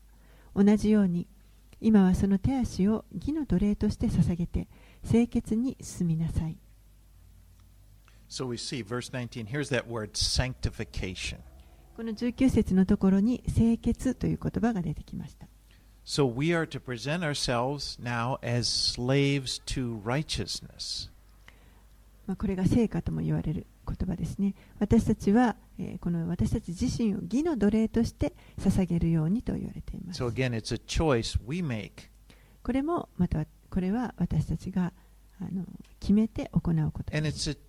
同じように今はその手足を義の奴隷として捧げて清潔に進みなさい So we see, verse 19, here's that word sanctification. この19節のところに清潔という言葉が出てきました So we are to present ourselves now as slaves to righteousness. まあ、これが成果とも言われる言葉ですね。私たちは、えー、この私たち自身を義の奴隷として捧げるようにと言われています。So、これもまたこれは私たちが決めて行うことです。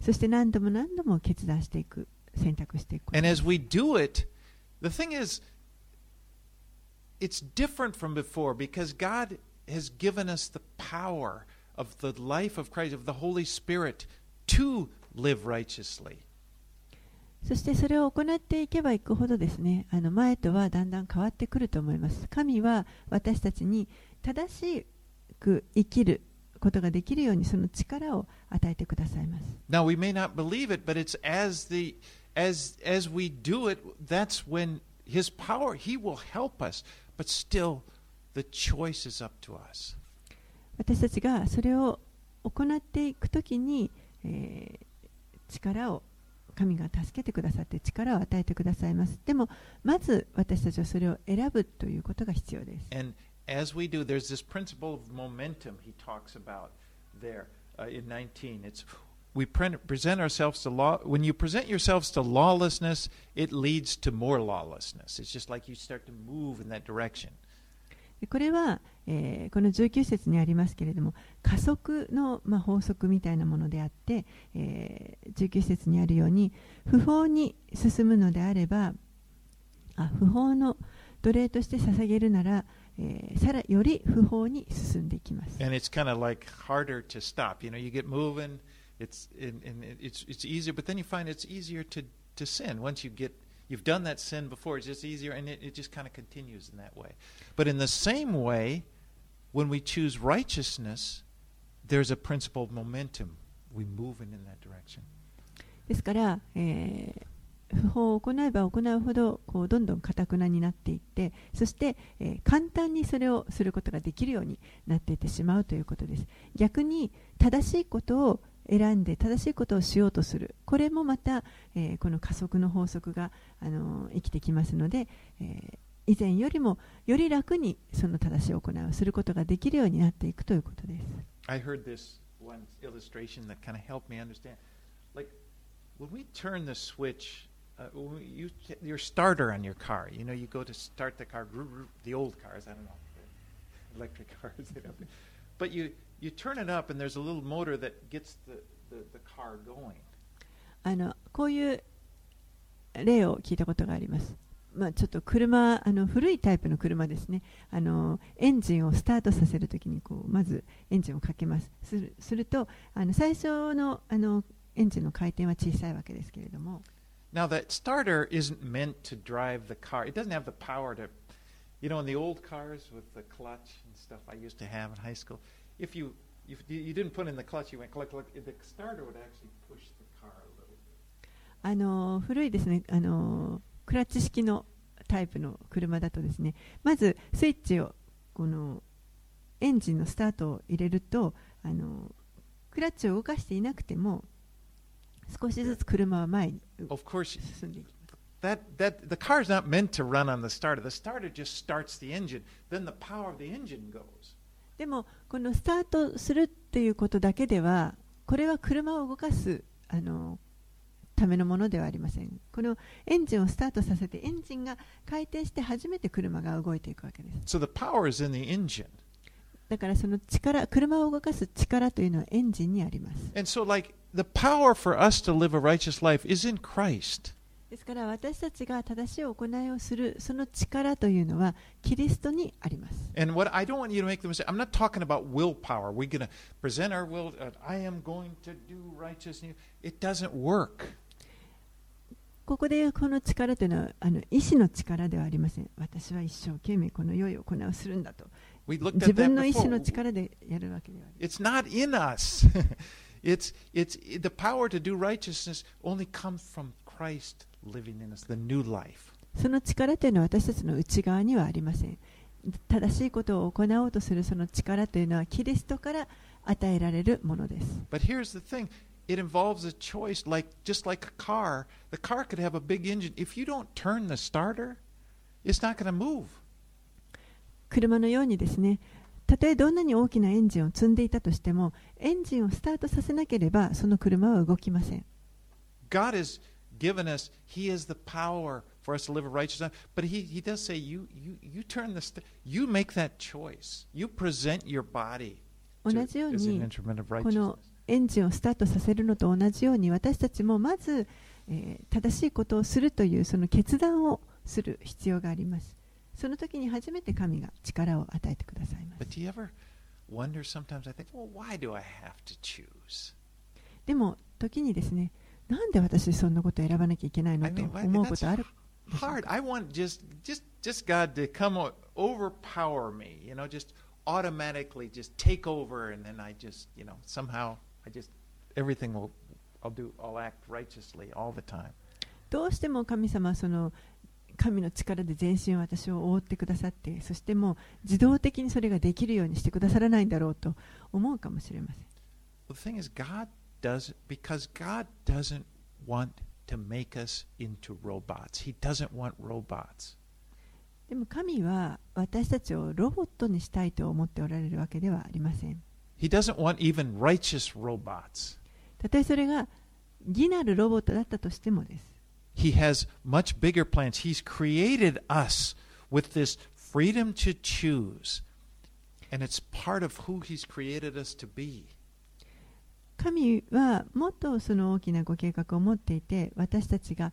そして何度も何度も決断していく、選択していくことです。It's different from before because God has given us the power. of the life of Christ, of the Holy Spirit, to live righteously. そしてそれを行っていけばいくほどですねあの前とはだんだん変わってくると思います神は私たちに正しく生きることができるようにその力を与えてくださいます Now we may not believe it, but it's as the as as we do it, that's when his power, he will help us, but still the choice is up to us. 私たちがそれを行っていくときに、えー力を神が助けてくださって力を与えてくださいますでもまず私たちはそれを選ぶということが必要です And as we do, there's this principle of momentum he talks about there uh, in 19. It's we pre- present ourselves to law. When you present yourselves to lawlessness, it leads to more lawlessness. It's just like you start to move in that direction. これは、えーこの19節にありますけれども加速の、まあ、法則みたいなものであって、えー19節にあるように不法に進むのであればあ不法の奴隷として捧げるなら、えーさらより不法に進んでいきます。and it's kind of like harder to stop. You know, you get moving, it's and, and it's it's easier, but then you find it's easier to to sin once you get you've done that sin before. It's just easier, and it, it just kind of continues in that way. But in the same way, when we choose righteousness, there's a principle of momentum. We move in, in that direction. ですから、えー不法を行えば行うほどこうどんどんかたくなになっていってそして、えー簡単にそれをすることができるようになっていってしまうということです逆に正しいことを選んで正しいことをしようとするこれもまた、えーこの加速の法則が、あのー生きてきますので、えー以前よりもより楽にその正しい行いをすることができるようになっていくということです I heard this one illustration that kind of helped me understand. Like when we turn the switch, uh, when we- you, your starter on your car, you know, you go to start the car, roo- roo- the old cars, I don't know, electric cars, they don't, but you, you turn it up and there's a little motor that gets the, the, the car going. あのこういう例を聞いたことがあります。まあ、ちょっと車あの古いタイプの車ですねあのエンジンをスタートさせるときにこうまずエンジンをかけますするするとあの最初のあのエンジンの回転は小さいわけですけれども Now that starter isn't meant to drive the car. It doesn't have the power to, you know, in the old cars with the clutch and stuff I used to have in high school. If you if you didn't put in the clutch, you went click click. The starter would actually push the car a little bit. あの古いですねあのクラッチ式のタイプの車だとですねまずスイッチをこのエンジンのスタートを入れるとあのクラッチを動かしていなくても少しずつ車は前に Of course, 進んでいきます that that the car's not meant to run on the starter. The starter just starts the engine. Then the power of the engine goes. でもこのスタートするっていうことだけではこれは車を動かすあのためのものではありませんこのエンジンをスタートさせてエンジンが回転して初めて車が動いていくわけです So the power is in the engine. だからその力車を動かす力というのはエンジンにあります And so like the power for us to live a righteous life is in Christ. ですから私たちが正しい行いをするその力というのはキリストにあります。ここでいうこの力というのはあの意志の力ではありません。私は一生懸命この良い行いをするんだと。自分の意志の力でやるわけではありません。It's, it's, the power to do righteousness only come from その力というのは私たちの内側にはありません。正しいことを行おうとするその力というのはキリストから与えられるものです。It involves a choice, like just like a car. 車のようにですね。たとえどんなに大きなエンジンを積んでいたとしても、エンジンをスタートさせなければその車は動きません。Given us, He has the power for us to live a righteous life. But He, he does say, you, you, you turn the, st- you make that choice. You present your body to, 同じようにこ.のエンジンをスタートさせるのと同じように私たちもまず、えー正しいことをするというその決断をする必要がありますその時に初めて神が力を与えてくださいます think, well? でも時にですねなんで私そんなことを選ばなきゃいけないのと思うことある hard. I want just, just, just God to come o- overpower me. You know, just automatically just take over, and then I just, you know, somehow I just everything will, I'll do, I'll act righteously all the time. どうしても神様はその神の力で全身を私を覆ってくださってそしてもう自動的にそれができるようにしてくださらないんだろうと思うかもしれません the thing is, God does because God doesn't want to make us into robots. He doesn't want robots. でも神は私たちをロボットにしたいと思っておられるわけではありません He doesn't want even righteous robots. たとえそれが義なるロボットだったとしてもです He has much bigger plans. He's created us with this freedom to choose. And it's part of who He's created us to be. 神はもっとその大きなご計画を持っていて私たちが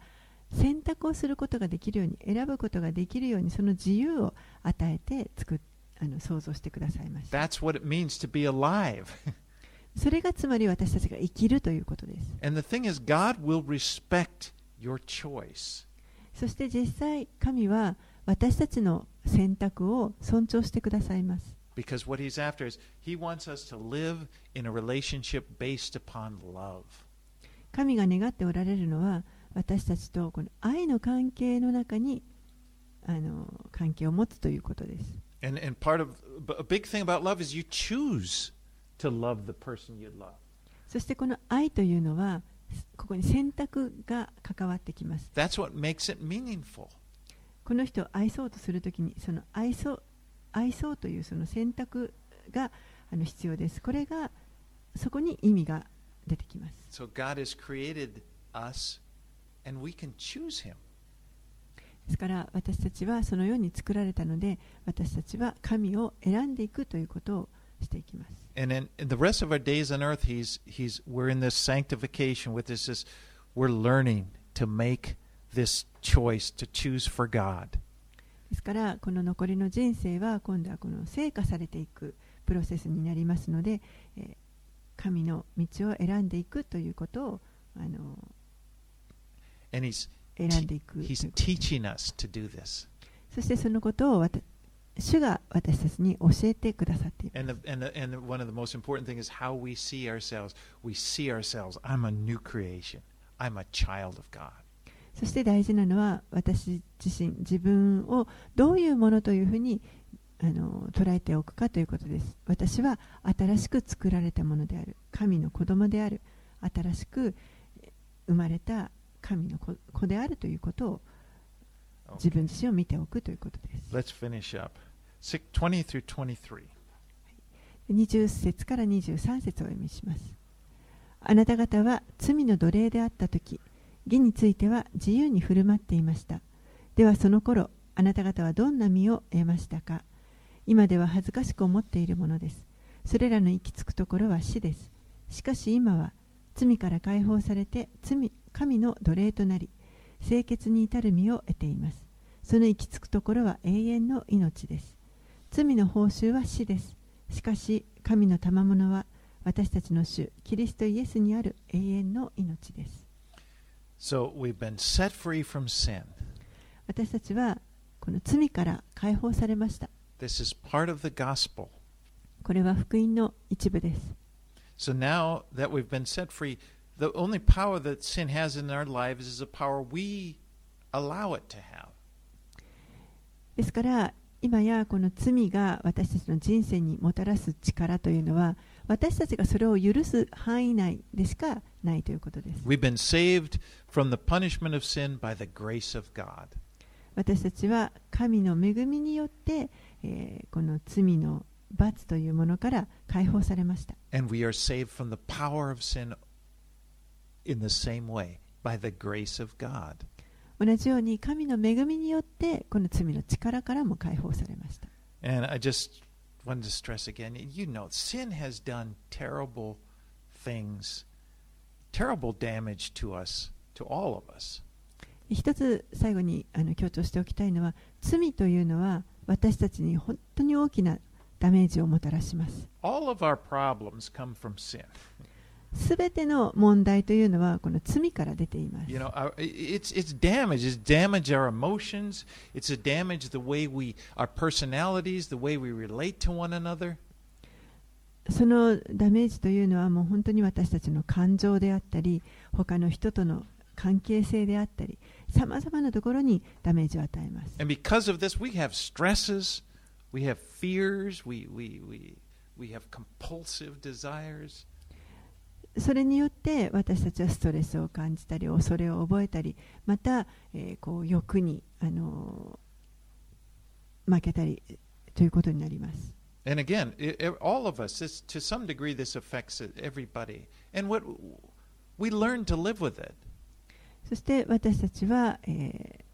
選択をすることができるように選ぶことができるようにその自由を与えて作っあの想像してくださいました That's what it means to be alive. それがつまり私たちが生きるということです and the thing is, God will respect your choice. そして実際神は私たちの選択を尊重してくださいます神が願っておられるのは私たちとこの愛の関係の中にあの関係を持つということです。そしてこの愛というのはここに選択が関わってきます。この人を愛そうとするときにその愛そう愛想というその選択があの必要です。これがそこに意味が出てきます。So God has created us and we can choose Him. ですから私たちはそのように作られたので私たちは神を選んでいくということをしていきます。Earth, he's, he's, this, this ですからこの残りの人生は今度はこの成果されていくプロセスになりますので、えー神の道を選んでいくということをあの選んでいくという He's こと teaching us to do this. そしてそのことを主が私たちに教えてくださっています And the, and the, and the, one of the most important things is how we see ourselves. We see ourselves. I'm a new creation. I'm a child of God. そして大事なのは私自身自分をどういうものというふうにあの捉えておくかということです。私は新しく作られたものである。神の子供である。新しくえ生まれた神の子子であるということを自分自身を見ておくということです。Let's finish up. Six- 20 through 23. 20節から23節をお読みします。あなた方は罪の奴隷であった時義については自由に振る舞っていました。ではその頃あなた方はどんな身を得ましたか？今では恥ずかしく思っているものです。それらの行き着くところは死です。しかし今は罪から解放されて罪神の奴隷となり清潔に至る身を得ています。その行き着くところは永遠の命です。罪の報酬は死です。しかし神の賜物は私たちの主キリストイエスにある永遠の命です。So we've been set free from sin. 私たちはこの罪から解放されました This is part of the gospel. これは福音の一部です So now that we've been set free, the only power that sin has in our lives is a power we allow it to have. ですから今やこの罪が私たちの人生にもたらす力というのは私たちがそれを許す範囲内でしかないということです。私たちは神の恵みによって、この罪の罰というものから解放されました。同じように神の恵みによってこの罪の力からも解放されました。Wanted to stress again you know, sin has done terrible things, terrible damage to us, to all of us. 一つ最後にあの強調しておきたいのは罪というのは私たちに本当に大きなダメージをもたらします All of our problems come from sin. すべての問題というのはこの罪から出ています You know, it's it's damage. It's damage our emotions. It's a damage the way we our personalities, the way we relate to one another. そのダメージというのはもう本当に私たちの感情であったり他の人との関係性であったりさまざまなところにダメージを与えます And because of this, we have stresses, we have fears, we we we we have compulsive desires. それによって私たちはストレスを感じたり恐れを覚えたりまた、えーこう欲に、あのー負けたりということになります And again, i i all of us, this, to some degree, this affects everybody. And what we learn to live with it. そして私たちは、えー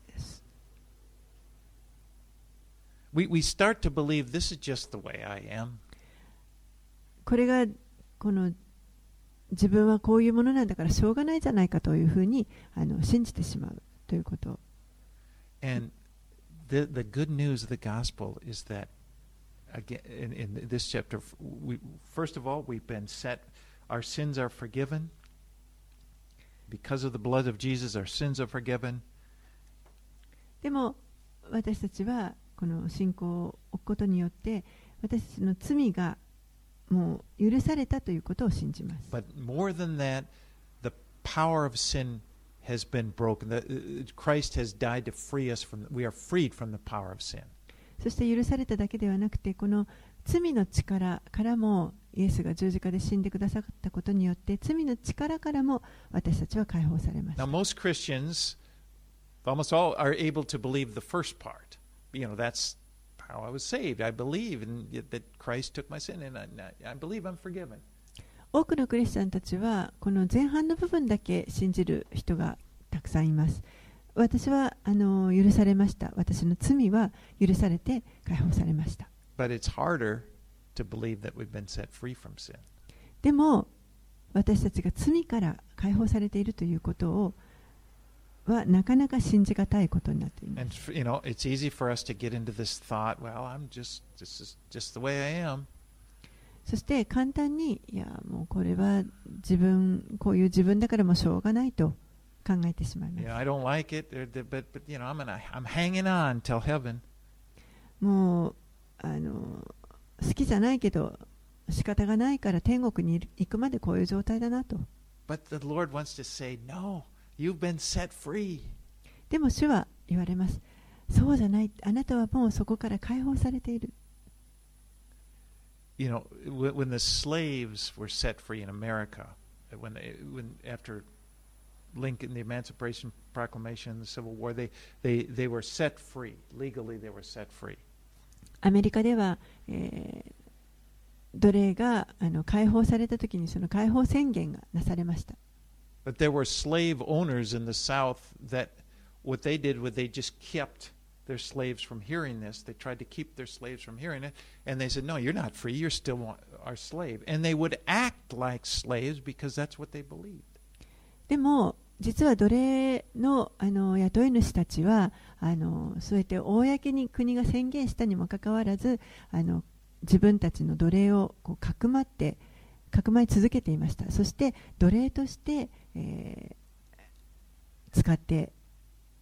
We we start to believe this is just the way I am. これがこの自分はこういうものなんだからしょうがないじゃないかというふうにあの信じてしまうということ And the the good news of the gospel is that again in, in this chapter, we first of all we've been set. Our sins are forgiven because of the blood of Jesus. Our sins are forgiven. でも私たちはこの信仰を置くことによって私たちの罪がもう許されたということを信じます。そして許されただけではなくて、この罪の力からも、イエスが十字架で死んでくだもったことによって、罪の力からも私たちは解放さもました。Now, most 多くのクリスチャンたちはこの前半の部分だけ信じる人がたくさんいます。私は許されました。私の罪は許されて解放されました。でも私たちが罪から解放されているということをはなかなか信じがたいことになって。そして簡単に、いやもうこれは自分、こういう自分だからもうしょうがないと考えてしまいます。もうあの好きじゃないけど仕方がないから天国に行くまでこういう状態だなと。You've been set free. でも主は言われますそうじゃないあなたはもうそこから解放されている You know, when, the slaves were set free in America, when they, when after Lincoln, the Emancipation Proclamation, the Civil War, they they they were set free legally. They were set free. アメリカでは、えー奴隷があの解放された時にその解放宣言がなされました But there were slave owners in the South that what they did was they just kept their slaves from hearing this. They tried to keep their slaves from hearing it, and they said, "No, you're not free. You're still wa- our slave." And they would act like slaves because that's what they believed. でも実は奴隷のあの雇い主たちはあのそうやって公に国が宣言したにもかかわらずあの自分たちの奴隷をこうかくまってかくまい続けていましたそして奴隷として、 えー使って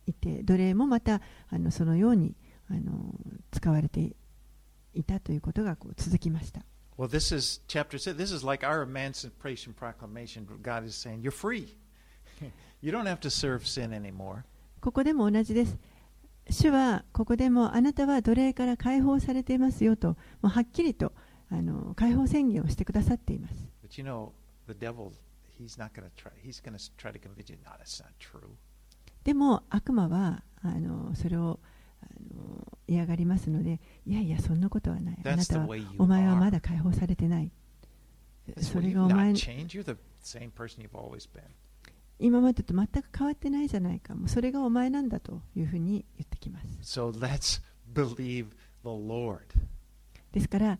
いて奴隷もまたあのそのようにあの使われていたということがこう続きました Well, this is chapter six. This is like our Emancipation Proclamation. God is saying, "You're free. you don't have to serve sin anymore." ここでも同じです。主はここでもあなたは奴隷から解放されていますよと、もうはっきりとあの解放宣言をしてくださっています。But you know, the devil, でも悪魔はあのそれをあの嫌がりますのでいやいやそんなことはない。あなたはお前はまだ解放されてない。それがお前今までと全く変わってないじゃないか。それがお前なんだというふうに言ってきます、ですから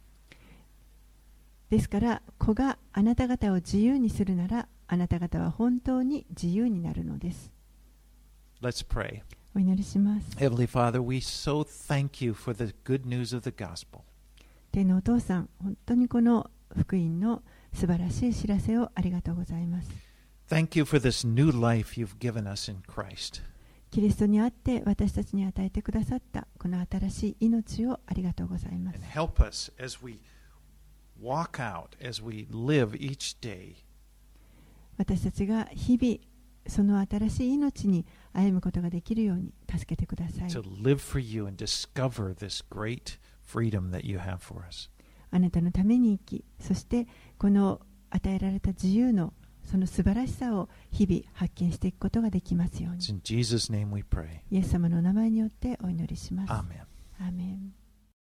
ですから、子があなた方を自由にするなら、あなた方は本当に自由になるのです。Let's pray. お祈りします。Heavenly Father, we so thank you for the good news of the gospel. 天のお父さん、本当にこの福音の素晴らしい知らせをありがとうございます。Thank you for this new life you've given us in Christ. キリストにあって私たちに与えてくださったこの新しい命をありがとうございます And。help us as we 私たちが日々その新しい命に歩むことができるように助けてください。あなたのために生き、そしてこの与えられた自由のその素晴らしさを日々発見していくことができますように。イエス様のお名前によってお祈りします。アー。